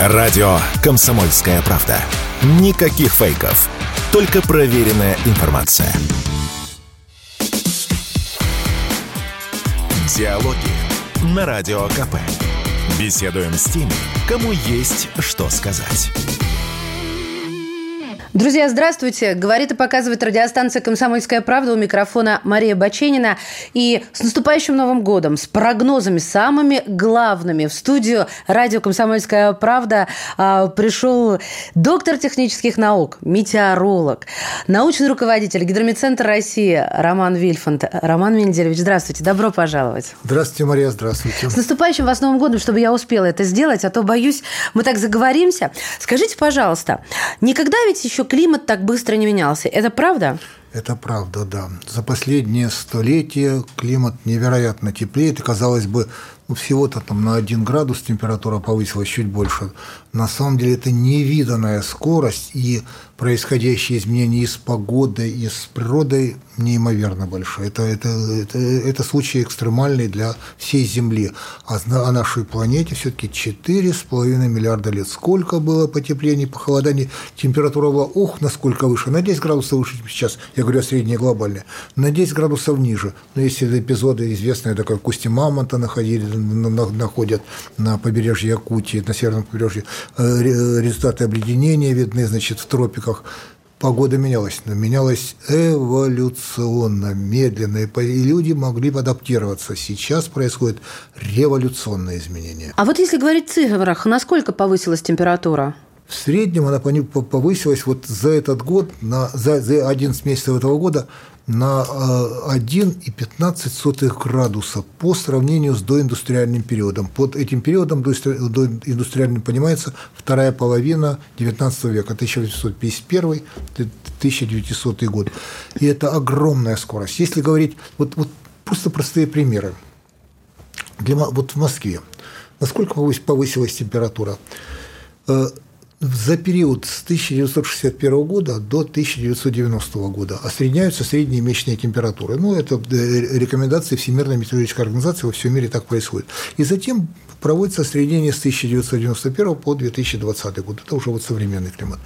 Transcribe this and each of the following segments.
Радио «Комсомольская правда». Никаких фейков. Только проверенная информация. Диалоги на Радио КП. Беседуем с теми, кому есть что сказать. Друзья, здравствуйте. Говорит и показывает радиостанция «Комсомольская правда» у микрофона Мария Баченина. И с наступающим Новым годом, с прогнозами самыми главными в студию радио «Комсомольская правда» а, пришел доктор технических наук, метеоролог, научный руководитель Гидромедцентра России Роман Вильфанд. Роман Менделевич, здравствуйте. Добро пожаловать. Здравствуйте, Мария, здравствуйте. С наступающим вас Новым годом, чтобы я успела это сделать, а то, боюсь, мы так заговоримся. Скажите, пожалуйста, никогда ведь еще климат так быстро не менялся. Это правда? Это правда, да. За последние столетия климат невероятно теплеет. И, казалось бы, ну, всего-то там на 1 градус температура повысилась чуть больше. На самом деле это невиданная скорость, и происходящие изменения и с погодой, и с природой неимоверно большие. Это, это, это, это случай экстремальный для всей Земли. А на нашей планете все-таки 4,5 миллиарда лет. Сколько было потеплений, похолоданий, температура была, ух, насколько выше, на 10 градусов выше, чем сейчас, я говорю о средней глобальной, на 10 градусов ниже. Но есть эпизоды известные, такой в Кусте Мамонта находили, находят на побережье Якутии, на северном побережье. Э, результаты обледенения видны, значит, в тропиках погода менялась, но менялась эволюционно, медленно, и люди могли адаптироваться. Сейчас происходит революционное изменение. А вот если говорить в цифрах, насколько повысилась температура? В среднем она повысилась вот за этот год, на, за, за 11 месяцев этого года на 1,15 э, градуса по сравнению с доиндустриальным периодом. Под этим периодом доиндустриальным понимается вторая половина XIX века, 1851-1900 год. И это огромная скорость. Если говорить, вот, вот просто простые примеры. Для, вот в Москве насколько повысилась температура? За период с 1961 года до 1990 года осредняются средние месячные температуры. Ну, это э, рекомендации Всемирной метеорологической организации, во всем мире так происходит. И затем проводится осреднение с 1991 по 2020 год. Это уже вот современный климат.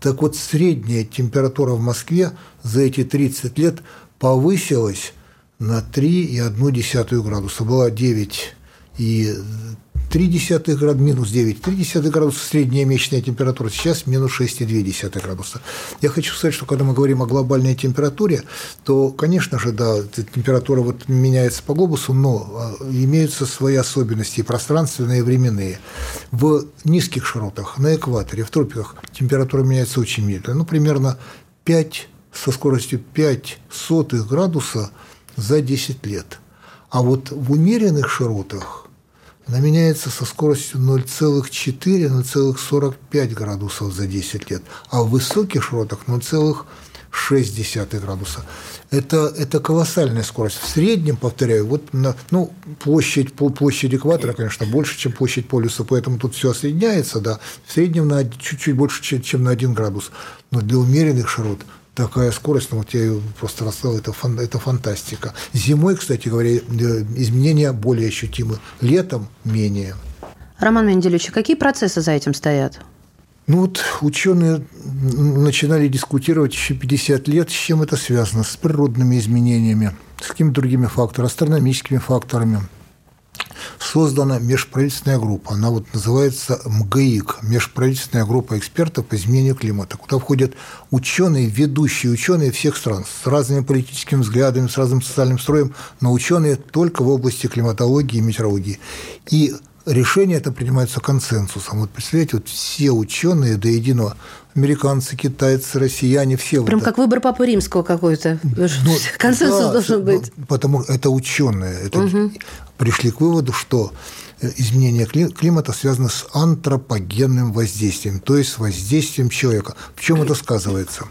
Так вот, средняя температура в Москве за эти 30 лет повысилась на 3,1 градуса. Была 9 и 0,3 градуса, минус 9,3 градуса средняя месячная температура, сейчас минус 6,2 градуса. Я хочу сказать, что когда мы говорим о глобальной температуре, то, конечно же, да, температура вот меняется по глобусу, но а, имеются свои особенности, и пространственные, и временные. В низких широтах, на экваторе, в тропиках температура меняется очень медленно, ну, примерно 5 со скоростью 5 сотых градуса за 10 лет. А вот в умеренных широтах она меняется со скоростью 0,4-0,45 градусов за 10 лет, а в высоких широтах 0,6 градуса. Это, это колоссальная скорость. В среднем, повторяю, вот на, ну, площадь, площадь экватора, конечно, больше, чем площадь полюса, поэтому тут все осредняется, да, в среднем на чуть-чуть больше, чем на 1 градус. Но для умеренных широт такая скорость, ну вот я ее просто рассказал, это, фан, это фантастика. Зимой, кстати говоря, э, изменения более ощутимы, летом менее. Роман Менделевич, а какие процессы за этим стоят? Ну вот ученые начинали дискутировать еще 50 лет, с чем это связано, с природными изменениями, с какими-то другими факторами, астрономическими факторами создана межправительственная группа. Она вот называется МГИК, межправительственная группа экспертов по изменению климата, куда входят ученые, ведущие ученые всех стран с разными политическими взглядами, с разным социальным строем, но ученые только в области климатологии и метеорологии. И решение это принимается консенсусом. Вот представляете, вот все ученые до единого, американцы, китайцы, россияне, все. Прям вот как выбор Папы Римского какой-то. Ну, Консенсус да, должен быть. Потому это ученые. Это угу. Пришли к выводу, что э, изменение климата связано с антропогенным воздействием, то есть с воздействием человека. В чем это сказывается?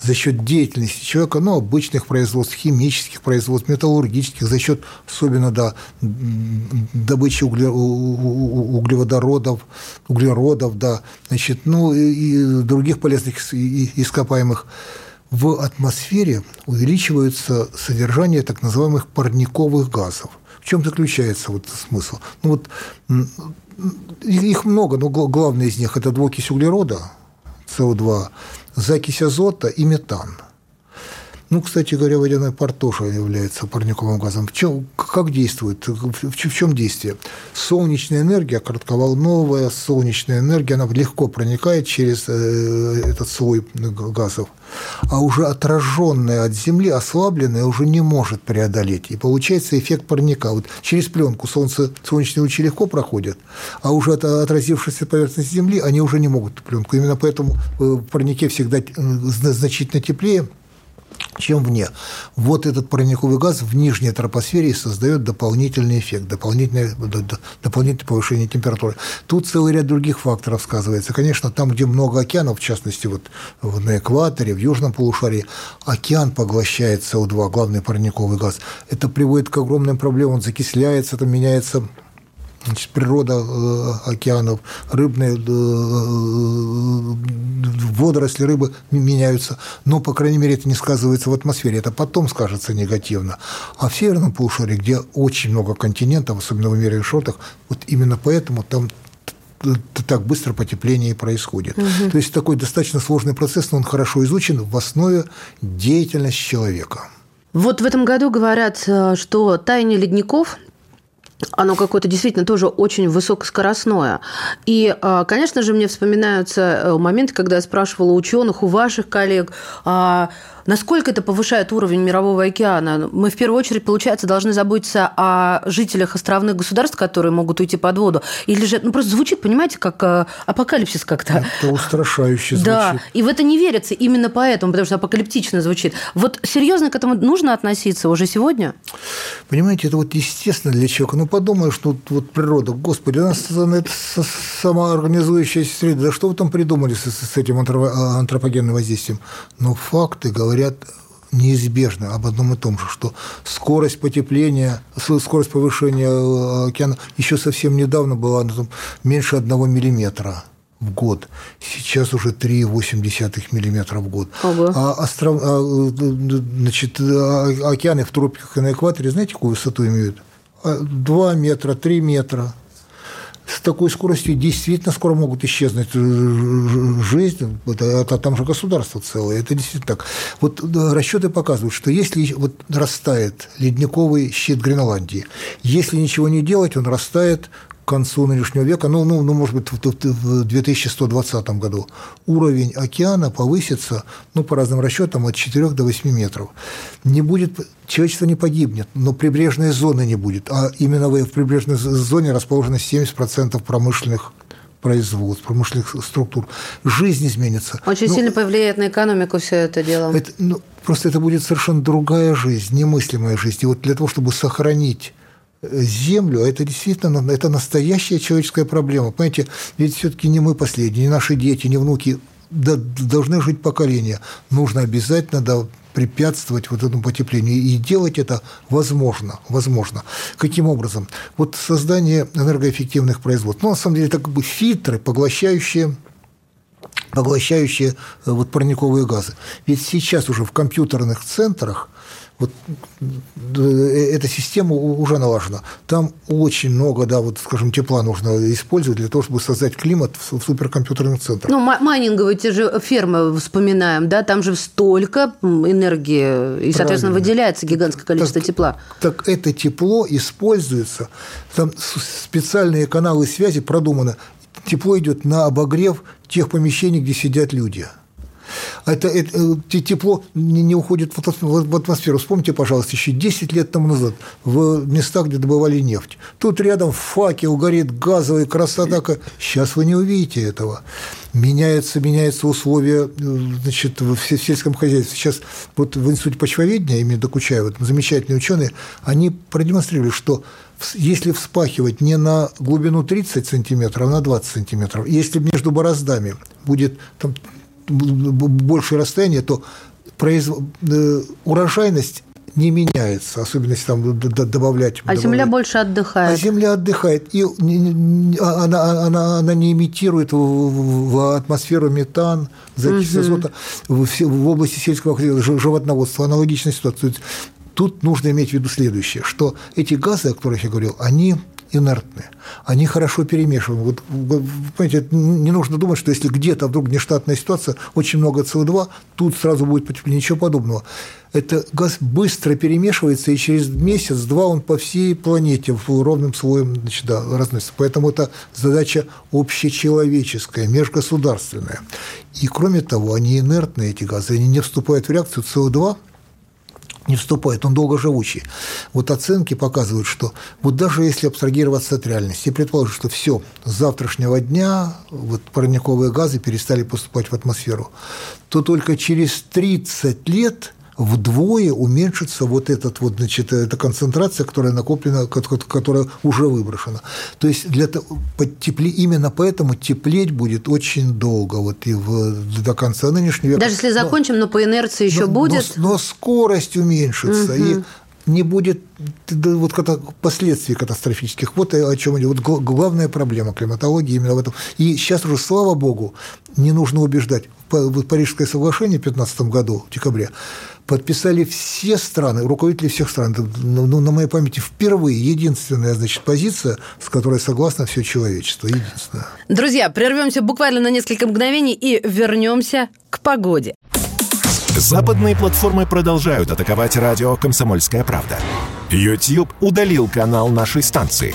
За счет деятельности человека, ну, обычных производств, химических производств, металлургических, за счет особенно да, добычи угле, углеводородов, углеродов, да, значит, ну, и других полезных ископаемых, в атмосфере увеличивается содержание так называемых парниковых газов. В чем заключается вот смысл? Ну вот их много, но главное из них – это двуокись углерода, СО2, закись азота и метан – ну, кстати говоря, водяной пар тоже является парниковым газом. В чем, как действует? В, чем действие? Солнечная энергия, коротковолновая солнечная энергия, она легко проникает через э, этот слой газов, а уже отраженная от Земли, ослабленная, уже не может преодолеть. И получается эффект парника. Вот через пленку солнце, солнечные лучи легко проходят, а уже от, отразившись от поверхности Земли, они уже не могут пленку. Именно поэтому э, в парнике всегда э, значительно теплее, чем вне. Вот этот парниковый газ в нижней тропосфере создает дополнительный эффект, дополнительное, дополнительное повышение температуры. Тут целый ряд других факторов сказывается. Конечно, там, где много океанов, в частности, вот на экваторе, в южном полушарии, океан поглощает СО2, главный парниковый газ. Это приводит к огромным проблемам, он закисляется, там меняется Значит, природа э, океанов, рыбные э, водоросли, рыбы меняются, но, по крайней мере, это не сказывается в атмосфере, это потом скажется негативно. А в северном полушарии, где очень много континентов, особенно в умеренных широтах, вот именно поэтому там так быстро потепление происходит. Угу. То есть такой достаточно сложный процесс, но он хорошо изучен в основе деятельности человека. Вот в этом году говорят, э, что таяние ледников оно какое-то действительно тоже очень высокоскоростное. И, а, конечно же, мне вспоминаются э, моменты, когда я спрашивала ученых, у ваших коллег, а, Насколько это повышает уровень мирового океана? Мы в первую очередь, получается, должны заботиться о жителях островных государств, которые могут уйти под воду. Или же, ну просто звучит, понимаете, как э, апокалипсис как-то. Это устрашающе звучит. Да, и в это не верится именно поэтому, потому что апокалиптично звучит. Вот серьезно к этому нужно относиться уже сегодня? Понимаете, это вот естественно для человека. Ну подумаешь, ну вот природа, господи, у нас это самоорганизующаяся среда. Да что вы там придумали с, с этим антропогенным воздействием? Но факты говорят говорят неизбежно об одном и том же, что скорость потепления, скорость повышения э, океана еще совсем недавно была ну, там, меньше одного миллиметра в год. Сейчас уже 3,8 миллиметра в год. Ого. А, остров, а, значит, а, океаны в тропиках и на экваторе, знаете, какую высоту имеют? 2 метра, 3 метра с такой скоростью действительно скоро могут исчезнуть жизнь, это, там же государство целое, это действительно так. Вот расчеты показывают, что если вот растает ледниковый щит Гренландии, если ничего не делать, он растает концу нынешнего века, ну, ну, ну может быть, в 2120 году, уровень океана повысится, ну, по разным расчетам, от 4 до 8 метров. Не будет, человечество не погибнет, но прибрежной зоны не будет. А именно в прибрежной зоне расположено 70% промышленных производств, промышленных структур. Жизнь изменится. Очень ну, сильно повлияет на экономику все это дело. Это, ну, просто это будет совершенно другая жизнь, немыслимая жизнь. И вот для того, чтобы сохранить землю, а это действительно это настоящая человеческая проблема. Понимаете, ведь все-таки не мы последние, не наши дети, не внуки должны жить поколения. Нужно обязательно да, препятствовать вот этому потеплению. И делать это возможно. возможно. Каким образом? Вот создание энергоэффективных производств. Ну, на самом деле, это как бы фильтры, поглощающие поглощающие э, вот парниковые газы. Ведь сейчас уже в компьютерных центрах вот э, эта система уже налажена. Там очень много, да, вот, скажем, тепла нужно использовать для того, чтобы создать климат в суперкомпьютерных центрах. Ну, майнинговые те же фермы вспоминаем, да, там же столько энергии, и, соответственно, Правильно. выделяется гигантское количество так, тепла. Так это тепло используется, там специальные каналы связи продуманы, тепло идет на обогрев тех помещений, где сидят люди – это, это э, тепло не, уходит в атмосферу. Вспомните, пожалуйста, еще 10 лет тому назад в местах, где добывали нефть. Тут рядом факел горит, газовая красота. Сейчас вы не увидите этого. Меняются, меняются условия э, значит, в сельском хозяйстве. Сейчас вот в Институте почвоведения, именно Докучаева, замечательные ученые, они продемонстрировали, что если вспахивать не на глубину 30 сантиметров, а на 20 сантиметров, если между бороздами будет там, большее расстояние, то произв... Э, урожайность не меняется, особенно если там добавлять. А добавлять. земля больше отдыхает. А земля отдыхает, и а, она, она, она не имитирует в, атмосферу метан, закись угу. азота в, области сельского животноводства. Аналогичная ситуация. тут нужно иметь в виду следующее, что эти газы, о которых я говорил, они инертные. Они хорошо перемешиваемы. Вот, понимаете, не нужно думать, что если где-то вдруг нештатная ситуация, очень много СО2, тут сразу будет потепление. Ничего подобного. Это газ быстро перемешивается, и через месяц-два он по всей планете ровным слоем значит, да, разносится. Поэтому это задача общечеловеческая, межгосударственная. И кроме того, они инертные, эти газы, они не вступают в реакцию СО2, не вступает, он долгоживучий. Вот оценки показывают, что вот даже если абстрагироваться от реальности и предположить, что все, с завтрашнего дня вот парниковые газы перестали поступать в атмосферу, то только через 30 лет вдвое уменьшится вот этот вот, значит, эта концентрация, которая накоплена, которая уже выброшена. То есть для того, тепле, именно поэтому теплеть будет очень долго, вот и в, до конца нынешнего века. Даже если закончим, но, но по инерции еще но, будет. Но, но скорость уменьшится. Угу. И не будет вот последствий катастрофических. Вот о чем идет. Вот главная проблема климатологии именно в этом. И сейчас уже, слава богу, не нужно убеждать. Парижское соглашение в 2015 году, в декабре, подписали все страны, руководители всех стран. Ну, ну, на моей памяти впервые единственная значит, позиция, с которой согласно все человечество. Единственная. Друзья, прервемся буквально на несколько мгновений и вернемся к погоде. Западные платформы продолжают атаковать радио «Комсомольская правда». YouTube удалил канал нашей станции.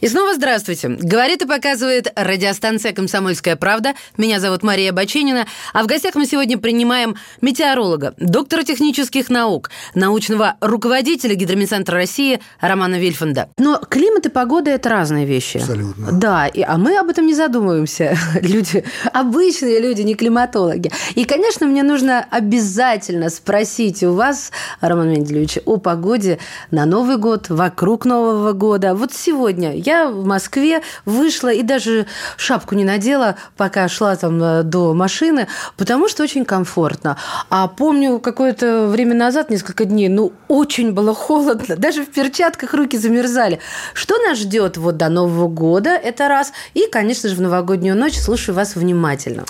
И снова здравствуйте. Говорит и показывает радиостанция «Комсомольская правда». Меня зовут Мария Баченина. А в гостях мы сегодня принимаем метеоролога, доктора технических наук, научного руководителя Гидромедцентра России Романа Вильфанда. Но климат и погода – это разные вещи. Абсолютно. Да, и, а мы об этом не задумываемся. Люди, обычные люди, не климатологи. И, конечно, мне нужно обязательно спросить у вас, Роман Менделевич, о погоде на Новый год, вокруг Нового года. Вот сегодня я в Москве вышла и даже шапку не надела, пока шла там э, до машины, потому что очень комфортно. А помню, какое-то время назад, несколько дней, ну, очень было холодно, даже в перчатках руки замерзали. Что нас ждет вот до Нового года, это раз. И, конечно же, в новогоднюю ночь слушаю вас внимательно.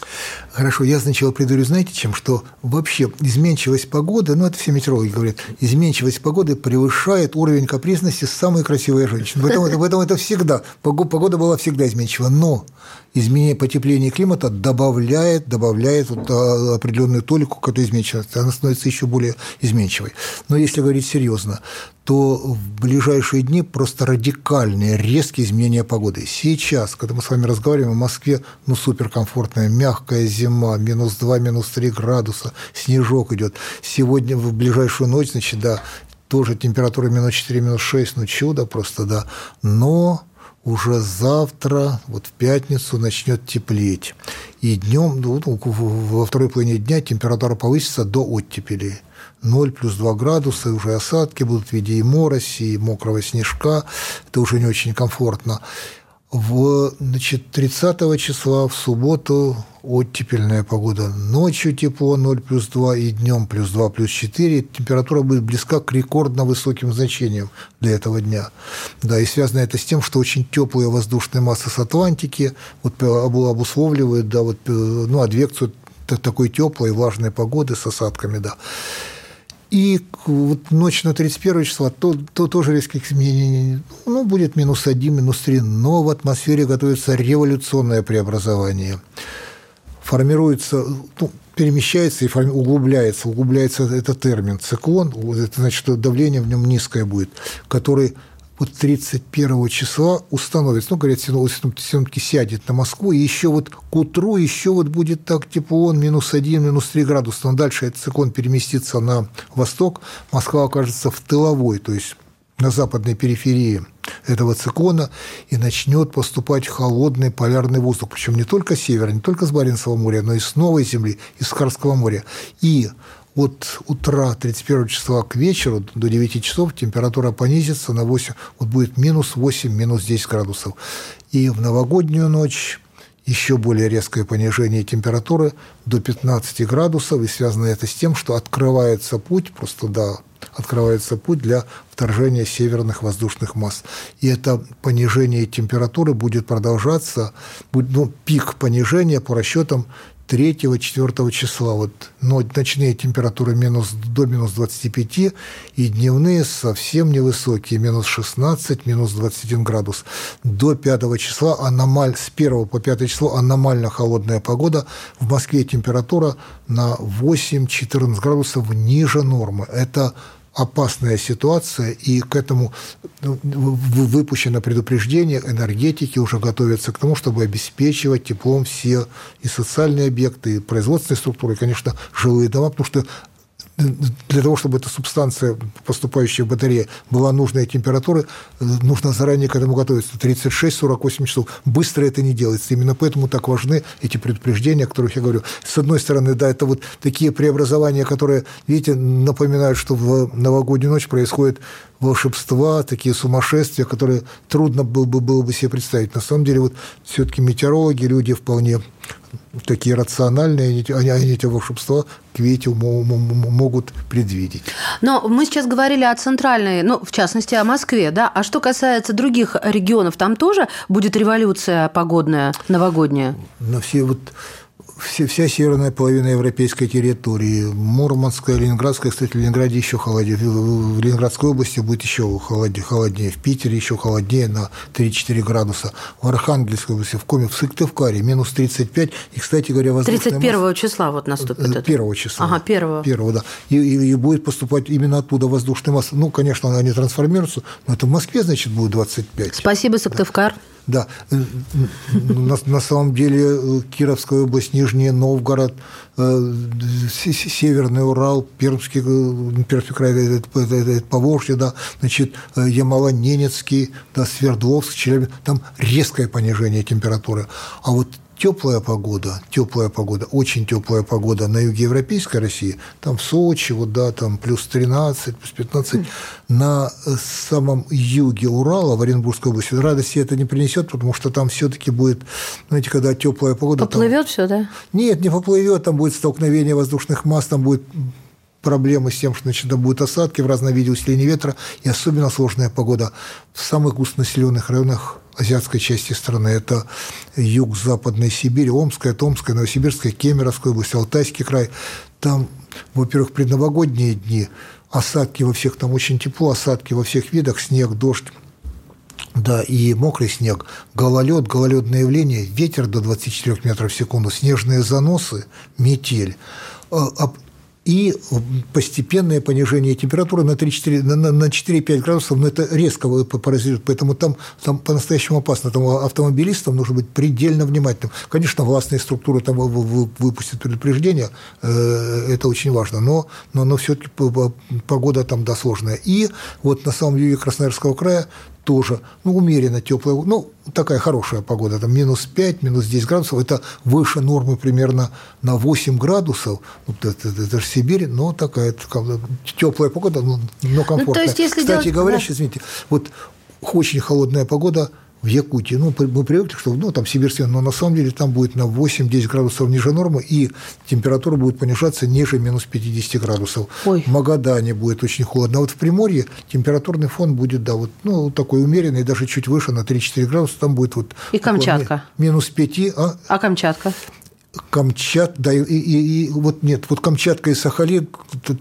Хорошо, я сначала предварю, знаете, чем, что вообще изменчивость погоды, ну, это все метеорологи говорят, изменчивость погоды превышает уровень капризности самой красивой женщины. Этом, в этом это всегда. Погода была всегда изменчива. Но изменение потепления климата добавляет, добавляет вот а, определенную толику к этой изменчивости. Она становится еще более изменчивой. Но если говорить серьезно, то в ближайшие дни просто радикальные, резкие изменения погоды. Сейчас, когда мы с вами разговариваем, в Москве ну, суперкомфортная, мягкая зима, минус 2, минус 3 градуса, снежок идет. Сегодня в ближайшую ночь, значит, да, тоже температура минус 4, минус 6, ну чудо просто, да. Но уже завтра, вот в пятницу, начнет теплеть. И днем, ну, во второй половине дня температура повысится до оттепели. 0 плюс 2 градуса, и уже осадки будут в виде и мороси, и мокрого снежка. Это уже не очень комфортно. В, значит, 30 числа в субботу оттепельная погода. Ночью тепло 0 плюс 2 и днем плюс 2 плюс 4. Температура будет близка к рекордно высоким значениям для этого дня. Да, и связано это с тем, что очень теплые воздушные массы с Атлантики вот, обусловливают да, вот, э, ну, адвекцию такой теплой влажной погоды с осадками. Да. И вот ночь на 31 числа, то, то тоже резких изменений, ну, будет минус 1, минус 3, но в атмосфере готовится революционное преобразование. Формируется, ну, перемещается и форми, углубляется, углубляется этот термин циклон, это значит, что давление в нем низкое будет, который вот 31 числа установится, ну, говорят, синоптики сядет на Москву, и еще вот к утру еще вот будет так тепло, он минус 1, минус 3 градуса, но дальше этот циклон переместится на восток, Москва окажется в тыловой, то есть на западной периферии этого циклона, и начнет поступать холодный полярный воздух, причем не только с севера, не только с Баренцевого моря, но и с Новой Земли, и с Карского моря. И от утра 31 числа к вечеру до 9 часов температура понизится на 8, вот будет минус 8, минус 10 градусов. И в новогоднюю ночь еще более резкое понижение температуры до 15 градусов, и связано это с тем, что открывается путь, просто да, открывается путь для вторжения северных воздушных масс. И это понижение температуры будет продолжаться, будет, ну, пик понижения по расчетам 3-4 числа. Вот но ночные температуры минус, до минус 25 и дневные совсем невысокие, минус 16, минус 21 градус. До 5 числа аномаль, с 1 по 5 число аномально холодная погода. В Москве температура на 8-14 градусов ниже нормы. Это опасная ситуация, и к этому ну, выпущено предупреждение, энергетики уже готовятся к тому, чтобы обеспечивать теплом все и социальные объекты, и производственные структуры, и, конечно, жилые дома, потому что для того, чтобы эта субстанция, поступающая в батарее, была нужной температуры, нужно заранее к этому готовиться. 36-48 часов. Быстро это не делается. Именно поэтому так важны эти предупреждения, о которых я говорю. С одной стороны, да, это вот такие преобразования, которые, видите, напоминают, что в новогоднюю ночь происходит волшебства, такие сумасшествия, которые трудно было бы, было бы себе представить. На самом деле, вот все-таки метеорологи, люди вполне такие рациональные, они, они эти волшебства к Вете могут предвидеть. Но мы сейчас говорили о центральной, ну, в частности, о Москве, да? А что касается других регионов, там тоже будет революция погодная, новогодняя? На все вот все, вся северная половина европейской территории, Мурманская, Ленинградская, кстати, в Ленинграде еще холоднее, в Ленинградской области будет еще холоднее, холоднее, в Питере еще холоднее на 3-4 градуса, в Архангельской области, в Коме, в Сыктывкаре минус 35, и, кстати говоря, воздушная 31 масса, числа вот наступит 1 это. числа. Ага, 1 1 да. И, и, и будет поступать именно оттуда воздушная масса. Ну, конечно, они трансформируются, но это в Москве, значит, будет 25. Спасибо, Сыктывкар. Да. Да, э, на, на самом деле э, Кировская область, Нижний Новгород, э, Северный Урал, Пермский, Пермский край, это, это, это Поволжье, да, значит, Ямало-Ненецкий, да, Свердловск, Челябинск, там резкое понижение температуры. А вот теплая погода, теплая погода, очень теплая погода на юге Европейской России, там в Сочи, вот да, там плюс 13, плюс 15, на самом юге Урала, в Оренбургской области, радости это не принесет, потому что там все-таки будет, знаете, когда теплая погода... Поплывет там... все, да? Нет, не поплывет, там будет столкновение воздушных масс, там будет проблемы с тем, что значит, там будут осадки в разном виде усиления ветра, и особенно сложная погода в самых густонаселенных районах азиатской части страны. Это юг Западной Сибири, Омская, Томская, Новосибирская, Кемеровская область, Алтайский край. Там, во-первых, предновогодние дни, осадки во всех, там очень тепло, осадки во всех видах, снег, дождь. Да, и мокрый снег, гололед, гололедное явление, ветер до 24 метров в секунду, снежные заносы, метель. А, и постепенное понижение температуры на 3-4, на, на 4-5 градусов, но это резко паразитирует, поэтому там, там по-настоящему опасно. Там автомобилистам нужно быть предельно внимательным. Конечно, властные структуры там выпустят предупреждение, э, это очень важно, но, но, но все-таки погода там да, сложная. И вот на самом юге Красноярского края тоже, ну, умеренно теплая, ну, такая хорошая погода, там минус 5, минус 10 градусов, это выше нормы примерно на 8 градусов, это, это, это же Сибирь, но такая теплая погода, но комфортная. Ну, то есть, если Кстати делать... говоря, да. извините, вот очень холодная погода – в Якутии. Ну, мы привыкли, что ну, там сибирские, но на самом деле там будет на 8-10 градусов ниже нормы, и температура будет понижаться ниже минус 50 градусов. Ой. В Магадане будет очень холодно. А вот в Приморье температурный фон будет, да, вот, ну, такой умеренный, даже чуть выше, на 3-4 градуса, там будет вот... И Камчатка. Минус 5, а? А Камчатка? Камчат, да, и, и, и вот нет, вот Камчатка и Сахалин,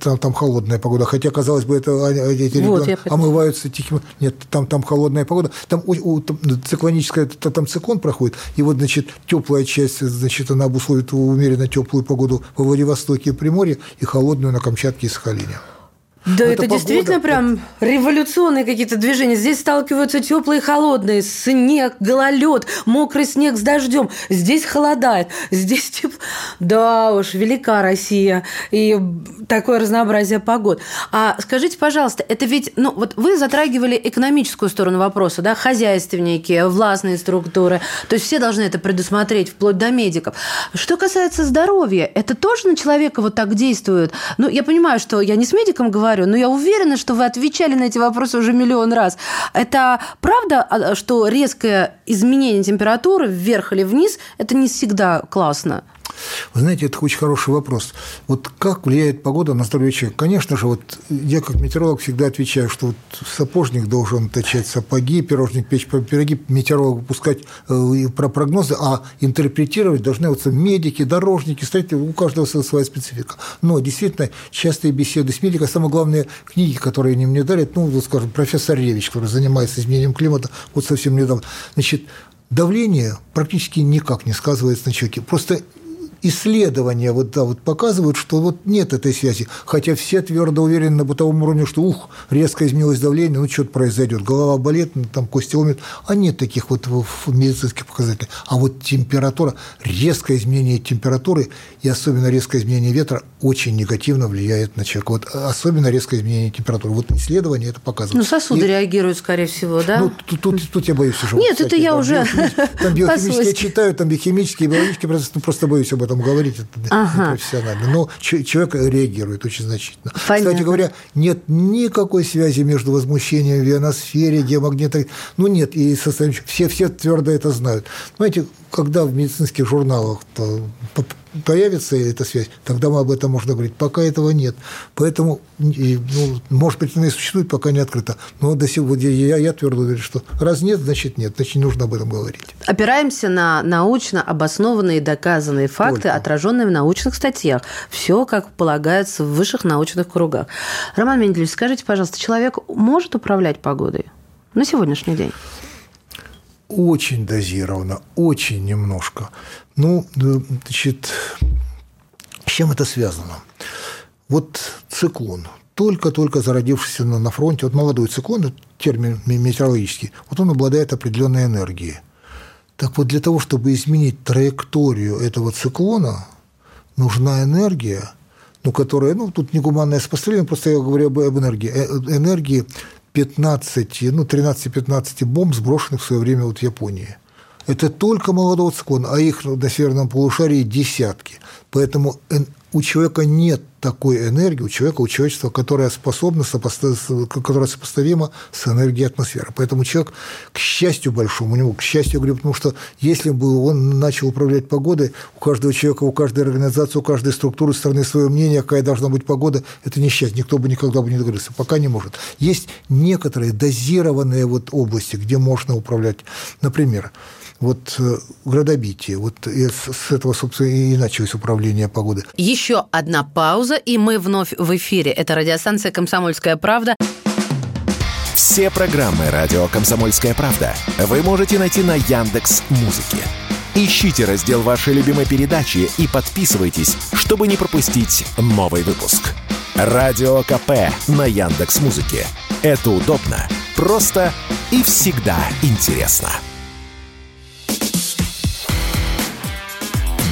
там, там холодная погода, хотя, казалось бы, это эти вот, регионы омываются тихим, нет, там, там холодная погода, там, у, у, там циклоническая, там циклон проходит, и вот, значит, теплая часть, значит, она обусловит умеренно теплую погоду во Владивостоке и Приморье, и холодную на Камчатке и Сахалине. Да, это, это действительно прям революционные какие-то движения. Здесь сталкиваются теплые и холодные, снег, гололед, мокрый снег с дождем. Здесь холодает, здесь тепло. Да уж, велика Россия и такое разнообразие погод. А скажите, пожалуйста, это ведь, ну вот вы затрагивали экономическую сторону вопроса, да, хозяйственники, властные структуры, то есть все должны это предусмотреть, вплоть до медиков. Что касается здоровья, это тоже на человека вот так действует? Ну, я понимаю, что я не с медиком говорю, говорю, но я уверена, что вы отвечали на эти вопросы уже миллион раз. Это правда, а, что резкое изменение температуры вверх или вниз – это не всегда классно? Вы знаете, это очень хороший вопрос. Вот как влияет погода на здоровье человека? Конечно же, вот я как метеоролог всегда отвечаю, что вот сапожник должен точать сапоги, пирожник печь пироги, метеоролог выпускать э, про прогнозы, а интерпретировать должны вот медики, дорожники, кстати, у каждого своя специфика. Но действительно, частые беседы с медиком, самое главное, книги, которые они мне дарят, ну, вот, скажем, профессор Ревич, который занимается изменением климата, вот совсем недавно, значит, давление практически никак не сказывается на человеке. Просто исследования вот, да, вот показывают, что вот нет этой связи. Хотя все твердо уверены на бытовом уровне, что ух, резко изменилось давление, ну что-то произойдет, голова болит, ну, там кости ломят. А нет таких вот медицинских показателей. А вот температура, резкое изменение температуры и особенно резкое изменение ветра очень негативно влияет на человека. Вот особенно резкое изменение температуры. Вот исследования это показывают. Ну, сосуды и, реагируют, скорее всего, да? Ну, тут, тут, тут я боюсь уже. Нет, вот, кстати, это я там, уже Там биохимические читаю, там биохимические, биологические процессы, ну, просто боюсь об этом говорить, это ага. профессионально. Но человек реагирует очень значительно. Понятно. Кстати говоря, нет никакой связи между возмущением в ионосфере, геомагнитной... Ну, нет, и состоянием... Все, все твердо это знают. Знаете, когда в медицинских журналах появится эта связь, тогда мы об этом можно говорить. Пока этого нет. Поэтому, ну, может быть, она и существует, пока не открыта. Но до сих пор я, я твердо говорю, что раз нет, значит нет, значит не нужно об этом говорить. Опираемся на научно обоснованные доказанные факты, Только. отраженные в научных статьях. Все, как полагается, в высших научных кругах. Роман Менделевич, скажите, пожалуйста, человек может управлять погодой на сегодняшний день? Очень дозированно, очень немножко. Ну, значит, с чем это связано? Вот циклон, только-только зародившийся на фронте, вот молодой циклон, термин метеорологический, вот он обладает определенной энергией. Так вот, для того, чтобы изменить траекторию этого циклона, нужна энергия, ну, которая, ну, тут не гуманное сопоставление, просто я говорю об, об энергии, э, энергии 15, ну, 13-15 бомб, сброшенных в свое время вот в Японии. Это только молодого циклона, а их на северном полушарии десятки. Поэтому у человека нет такой энергии, у человека, у человечества, которая способна, которая сопоставима с энергией атмосферы. Поэтому человек, к счастью большому, у него, к счастью, говорю, потому что если бы он начал управлять погодой, у каждого человека, у каждой организации, у каждой структуры страны свое мнение, какая должна быть погода, это несчастье, никто бы никогда бы не договорился, пока не может. Есть некоторые дозированные вот области, где можно управлять. Например, вот э, градобитие, вот с этого, собственно, и началось управление погоды. Еще одна пауза, и мы вновь в эфире. Это радиостанция «Комсомольская правда». Все программы «Радио Комсомольская правда» вы можете найти на Яндекс Музыке. Ищите раздел вашей любимой передачи и подписывайтесь, чтобы не пропустить новый выпуск. Радио КП на Яндекс Музыке. Это удобно, просто и всегда интересно.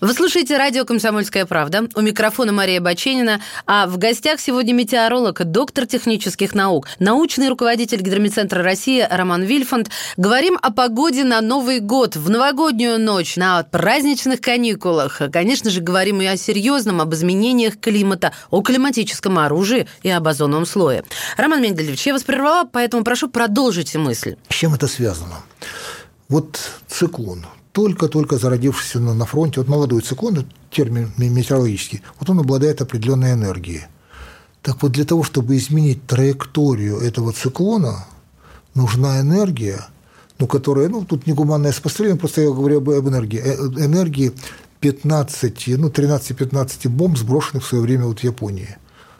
Вы слушаете радио «Комсомольская правда». У микрофона Мария Баченина. А в гостях сегодня метеоролог, доктор технических наук, научный руководитель Гидромедцентра России Роман Вильфанд. Говорим о погоде на Новый год, в новогоднюю ночь, на праздничных каникулах. Конечно же, говорим и о серьезном, об изменениях климата, о климатическом оружии и об озоновом слое. Роман Менделевич, я вас прервала, поэтому прошу продолжите мысль. С чем это связано? Вот циклон, только-только зародившийся на фронте, вот молодой циклон, термин метеорологический, вот он обладает определенной энергией. Так вот, для того, чтобы изменить траекторию этого циклона, нужна энергия, ну, которая, ну, тут не гуманное сопоставление, просто я говорю об, об энергии. Э, энергии 15, ну, 13-15 бомб, сброшенных в свое время вот в Японии.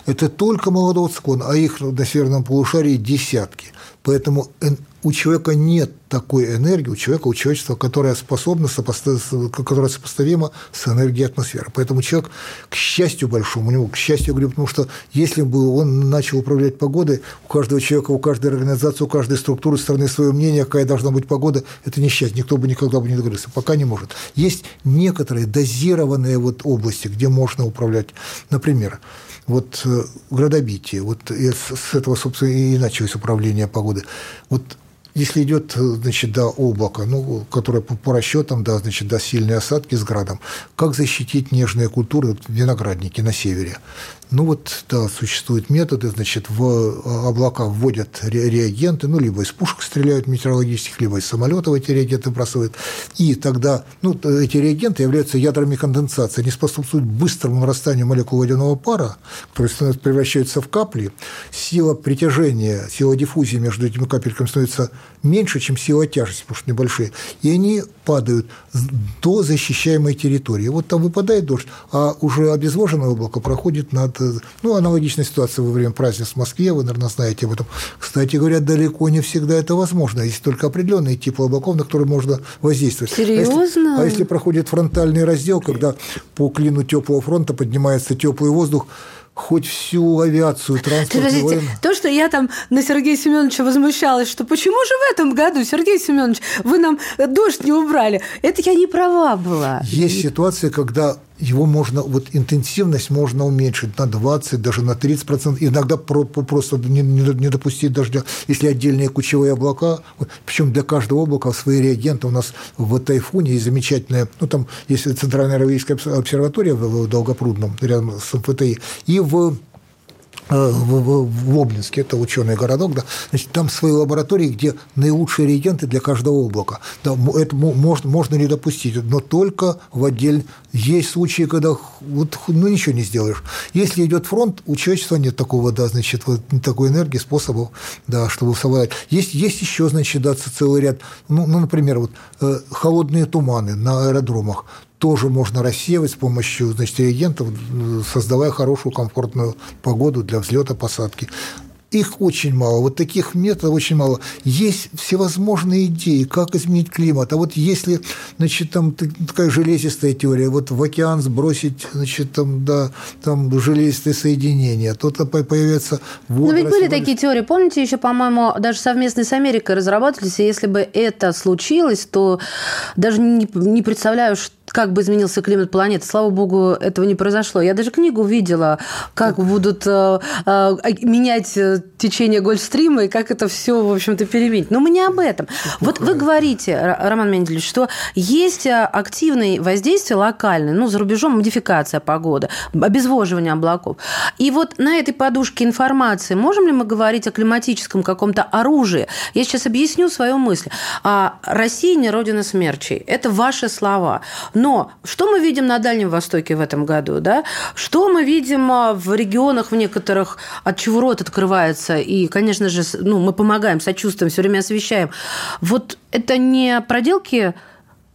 Это только молодого циклона, а их на северном полушарии десятки. Поэтому у человека нет такой энергии, у человека, у человечества, которая способна, которая сопоставима с энергией атмосферы. Поэтому человек, к счастью большому, у него, к счастью, говорю, потому что если бы он начал управлять погодой, у каждого человека, у каждой организации, у каждой структуры страны свое мнение, какая должна быть погода, это несчастье, никто бы никогда бы не договорился, пока не может. Есть некоторые дозированные вот области, где можно управлять. Например, вот э, градобитие, вот с этого, собственно, и началось управление погоды. Вот если идет, значит, до облака, ну, которое по, по расчетам, да, значит, до сильной осадки с градом, как защитить нежные культуры, виноградники на севере? Ну вот, да, существуют методы, значит, в а, облака вводят реагенты, ну, либо из пушек стреляют метеорологических, либо из самолетов эти реагенты бросают, и тогда, ну, эти реагенты являются ядрами конденсации, они способствуют быстрому нарастанию молекул водяного пара, которые превращаются в капли, сила притяжения, сила диффузии между этими капельками становится меньше, чем сила тяжести, потому что небольшие, и они падают до защищаемой территории. Вот там выпадает дождь, а уже обезвоженное облако проходит над ну, аналогичная ситуация во время празднеств в Москве, вы, наверное, знаете об этом. Кстати говоря, далеко не всегда это возможно. Есть только определенные типы облаков, на которые можно воздействовать. Серьезно? А если, а если проходит фронтальный раздел, когда по клину теплого фронта поднимается теплый воздух, хоть всю авиацию, транспорт. Подождите, то, что я там на Сергея Семеновича возмущалась, что почему же в этом году, Сергей Семенович, вы нам дождь не убрали, это я не права была. Есть ситуация, когда его можно, вот интенсивность можно уменьшить на 20, даже на 30 процентов, иногда просто не, не допустить дождя, если отдельные кучевые облака, причем для каждого облака свои реагенты. У нас в тайфуне есть замечательная, ну там есть Центральная аэровейская обсерватория в Долгопрудном, рядом с МФТИ, и в в, в Обнинске, это ученый городок, да, значит, там свои лаборатории, где наилучшие реагенты для каждого облака. Да, это можно, можно не допустить, но только в отдель. Есть случаи, когда вот, ну, ничего не сделаешь. Если идет фронт, у человечества нет такого, да, значит, вот, такой энергии, способов, да, чтобы совладать. Есть, есть еще, значит, да, целый ряд, ну, ну например, вот, э, холодные туманы на аэродромах тоже можно рассеивать с помощью значит, реагентов, создавая хорошую комфортную погоду для взлета посадки. Их очень мало, вот таких методов очень мало. Есть всевозможные идеи, как изменить климат. А вот если, значит, там такая железистая теория, вот в океан сбросить, значит, там, да, там железистые соединения, то появится водоросли. Но ведь были такие теории, помните, еще, по-моему, даже совместно с Америкой разрабатывались, и если бы это случилось, то даже не, не представляю, что как бы изменился климат планеты. Слава богу, этого не произошло. Я даже книгу видела, как будут э, э, менять э, течение Гольфстрима и как это все, в общем-то, переменить. Но мы не об этом. Вот вы говорите, Роман Менделевич, что есть активные воздействия локальные, ну, за рубежом модификация погоды, обезвоживание облаков. И вот на этой подушке информации можем ли мы говорить о климатическом каком-то оружии? Я сейчас объясню свою мысль. А Россия не родина смерчей. Это ваши слова. Но что мы видим на Дальнем Востоке в этом году? Да? Что мы видим а, в регионах в некоторых, от чего рот открывается? И, конечно же, ну, мы помогаем, сочувствуем, все время освещаем. Вот это не проделки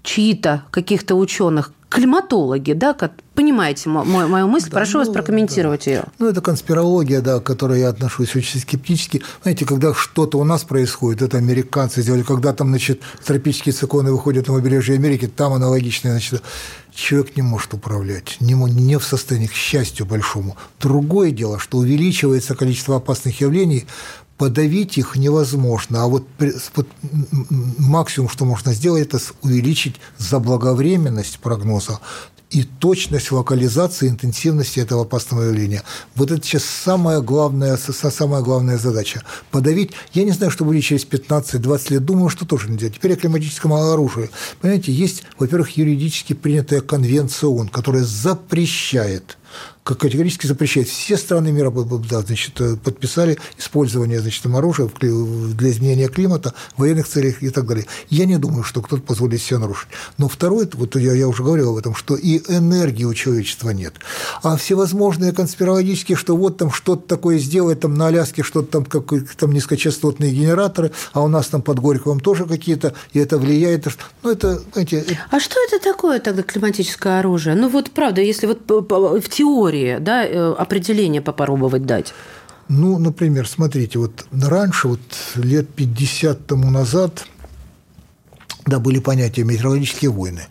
чьи-то, каких-то ученых, климатологи, да, как, понимаете мою, мою мысль, да, прошу ну, вас прокомментировать да. ее. Ну, это конспирология, да, к которой я отношусь очень скептически. Знаете, когда что-то у нас происходит, это американцы сделали, когда там, значит, тропические циклоны выходят на побережье Америки, там аналогичные, значит, человек не может управлять, не, не в состоянии, к счастью большому. Другое дело, что увеличивается количество опасных явлений, подавить их невозможно. А вот, максимум, что можно сделать, это увеличить заблаговременность прогноза и точность локализации интенсивности этого опасного явления. Вот это сейчас самая главная, самая главная задача. Подавить, я не знаю, что будет через 15-20 лет, думаю, что тоже нельзя. Теперь о климатическом оружии. Понимаете, есть, во-первых, юридически принятая конвенция ООН, которая запрещает категорически запрещает. Все страны мира да, значит, э, подписали использование значит, оружия для изменения климата, военных целях и так далее. Я не думаю, что кто-то позволит себе нарушить. Но второе, вот я, я уже говорил об этом, что и энергии у человечества нет. А всевозможные конспирологические, что вот там что-то такое сделать, там на Аляске что-то там, как, там низкочастотные генераторы, а у нас там под Горьковым тоже какие-то, и это влияет. Ну, это, знаете, А что это такое тогда климатическое оружие? Ну, вот правда, если вот в теории истории, да, э, определение попробовать дать? Ну, например, смотрите, вот раньше, вот лет 50 тому назад, да, были понятия метеорологические войны.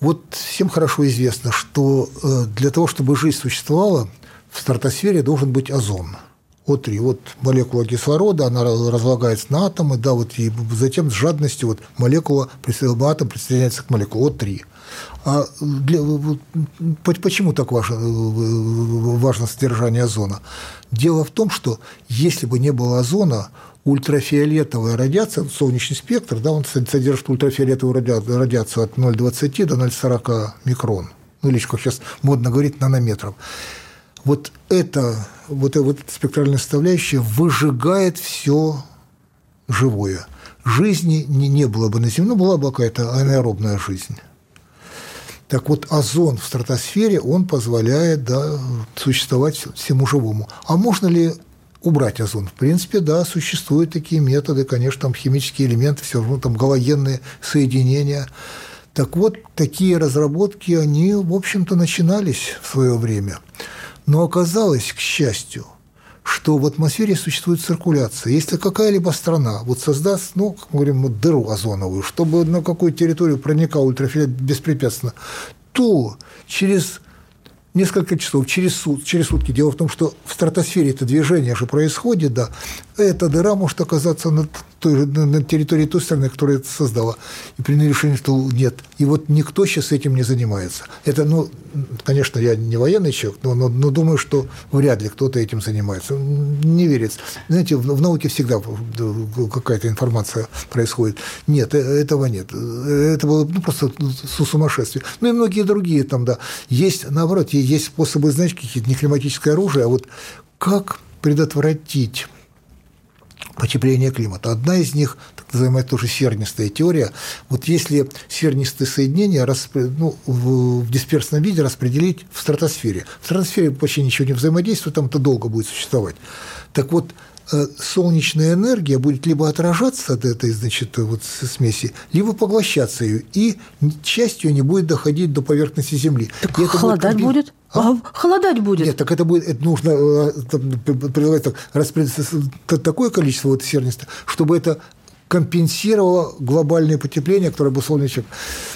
Вот всем хорошо известно, что э, для того, чтобы жизнь существовала, в стратосфере должен быть озон. О3. Вот молекула кислорода, она разлагается на атомы, да, вот и затем с жадностью вот молекула, атом присоединяется к молекуле О3. А для, почему так важно, важно содержание озона? Дело в том, что если бы не было озона, ультрафиолетовая радиация, солнечный спектр, да, он содержит ультрафиолетовую радиацию от 0,20 до 0,40 микрон, ну или, как сейчас модно говорить, нанометров. Вот это, вот, вот эта спектральная составляющая выжигает все живое. Жизни не, не было бы на Земле, ну, была бы какая-то анаэробная жизнь. Так вот, озон в стратосфере, он позволяет да, существовать всему живому. А можно ли убрать озон? В принципе, да, существуют такие методы, конечно, там химические элементы, все равно там галогенные соединения. Так вот, такие разработки, они, в общем-то, начинались в свое время. Но оказалось, к счастью, что в атмосфере существует циркуляция. Если какая-либо страна вот создаст, ну, как мы говорим, вот дыру озоновую, чтобы на какую территорию проникал ультрафиолет беспрепятственно, то через несколько часов, через, сут, через сутки. Дело в том, что в стратосфере это движение же происходит, да, эта дыра может оказаться на, той, на, территории той страны, которая это создала. И приняли решение, что нет. И вот никто сейчас этим не занимается. Это, ну, конечно, я не военный человек, но, но, но думаю, что вряд ли кто-то этим занимается. Не верится. Знаете, в, в науке всегда какая-то информация происходит. Нет, э, этого нет. Это было ну, просто сумасшествие. Ну и многие другие там, да. Есть, наоборот, есть способы, знаете, какие-то не климатическое оружие, а вот как предотвратить потепление климата. Одна из них, так называемая тоже сернистая теория, вот если сернистые соединения ну, в дисперсном виде распределить в стратосфере, в стратосфере почти ничего не взаимодействует, там это долго будет существовать. Так вот, солнечная энергия будет либо отражаться от этой значит, вот смеси, либо поглощаться ее, и часть ее не будет доходить до поверхности Земли. Так и холодать будет? будет? А? а? Холодать будет? Нет, так это будет, это нужно э, предлагать так, распределить такое количество вот сернистых, чтобы это компенсировало глобальное потепление, которое бы солнечек.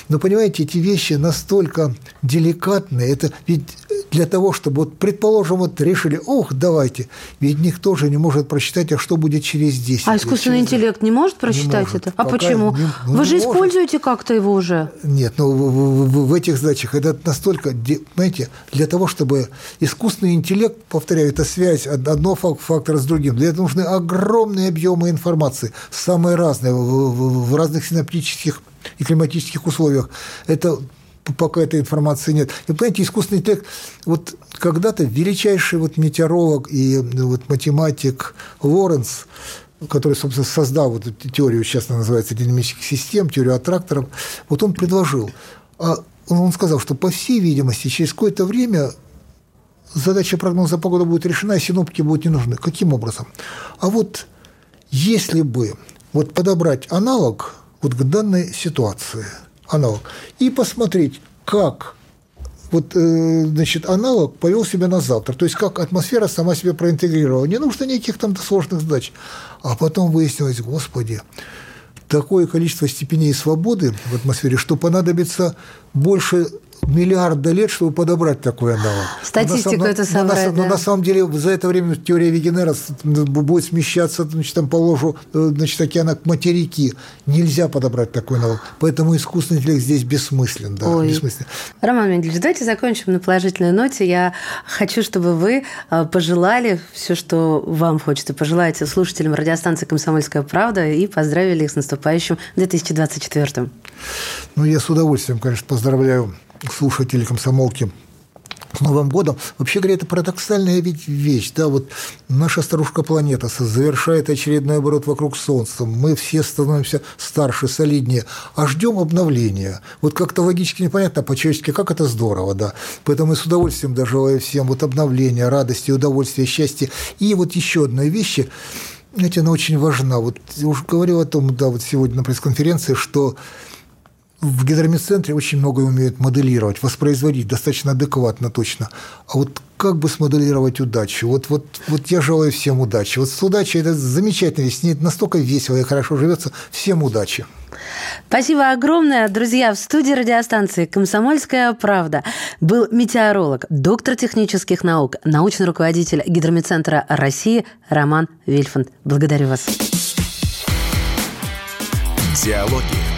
Но понимаете, эти вещи настолько деликатные. Это ведь для того, чтобы, вот, предположим, вот решили, ох, давайте, ведь никто же не может прочитать, а что будет через 10 А искусственный через... интеллект не может прочитать не может. это? А Пока почему? Не, ну, Вы же может. используете как-то его уже? Нет, ну в, в, в этих задачах это настолько, знаете, для того, чтобы искусственный интеллект, повторяю, это связь одного фактора с другим, для этого нужны огромные объемы информации, самые разные, в, в, разных синаптических и климатических условиях. Это пока этой информации нет. И, понимаете, искусственный интеллект, вот когда-то величайший вот метеоролог и ну, вот математик Лоренс, который, собственно, создал вот эту теорию, сейчас она называется динамических систем, теорию аттракторов, вот он предложил, а он сказал, что, по всей видимости, через какое-то время задача прогноза погоды будет решена, и синоптики будут не нужны. Каким образом? А вот если бы вот подобрать аналог вот к данной ситуации – аналог, и посмотреть, как вот, э, значит, аналог повел себя на завтра. То есть, как атмосфера сама себя проинтегрировала. Не нужно никаких там сложных задач. А потом выяснилось, господи, такое количество степеней свободы в атмосфере, что понадобится больше миллиарда лет, чтобы подобрать такой аналог. Статистику это собрать, но, да. но на самом деле за это время теория Вегенера будет смещаться значит, там, по ложу э, значит, океана к материки. Нельзя подобрать такой аналог. Поэтому искусственный интеллект здесь бессмыслен. Да, Ой. бессмыслен. Роман Менделевич, давайте закончим на положительной ноте. Я хочу, чтобы вы э, пожелали все, что вам хочется пожелать слушателям радиостанции «Комсомольская правда» и поздравили их с наступающим 2024 Ну, я с удовольствием, конечно, поздравляю слушатели комсомолки с Новым годом. Вообще говоря, это парадоксальная ведь вещь. Да, вот наша старушка планета завершает очередной оборот вокруг Солнца. Мы все становимся старше, солиднее, а ждем обновления. Вот как-то логически непонятно, по-человечески, как это здорово, да. Поэтому я с удовольствием даже желаю всем вот обновления, радости, удовольствия, счастья. И вот еще одна вещь, знаете, она очень важна. Вот я уже говорил о том, да, вот сегодня на пресс-конференции, что в гидромедцентре очень многое умеют моделировать, воспроизводить достаточно адекватно, точно. А вот как бы смоделировать удачу? Вот, вот, вот я желаю всем удачи. Вот с удачей это замечательно, ведь с ней настолько весело и хорошо живется. Всем удачи. Спасибо огромное, друзья. В студии радиостанции «Комсомольская правда» был метеоролог, доктор технических наук, научный руководитель Гидромедцентра России Роман Вильфанд. Благодарю вас. Диалоги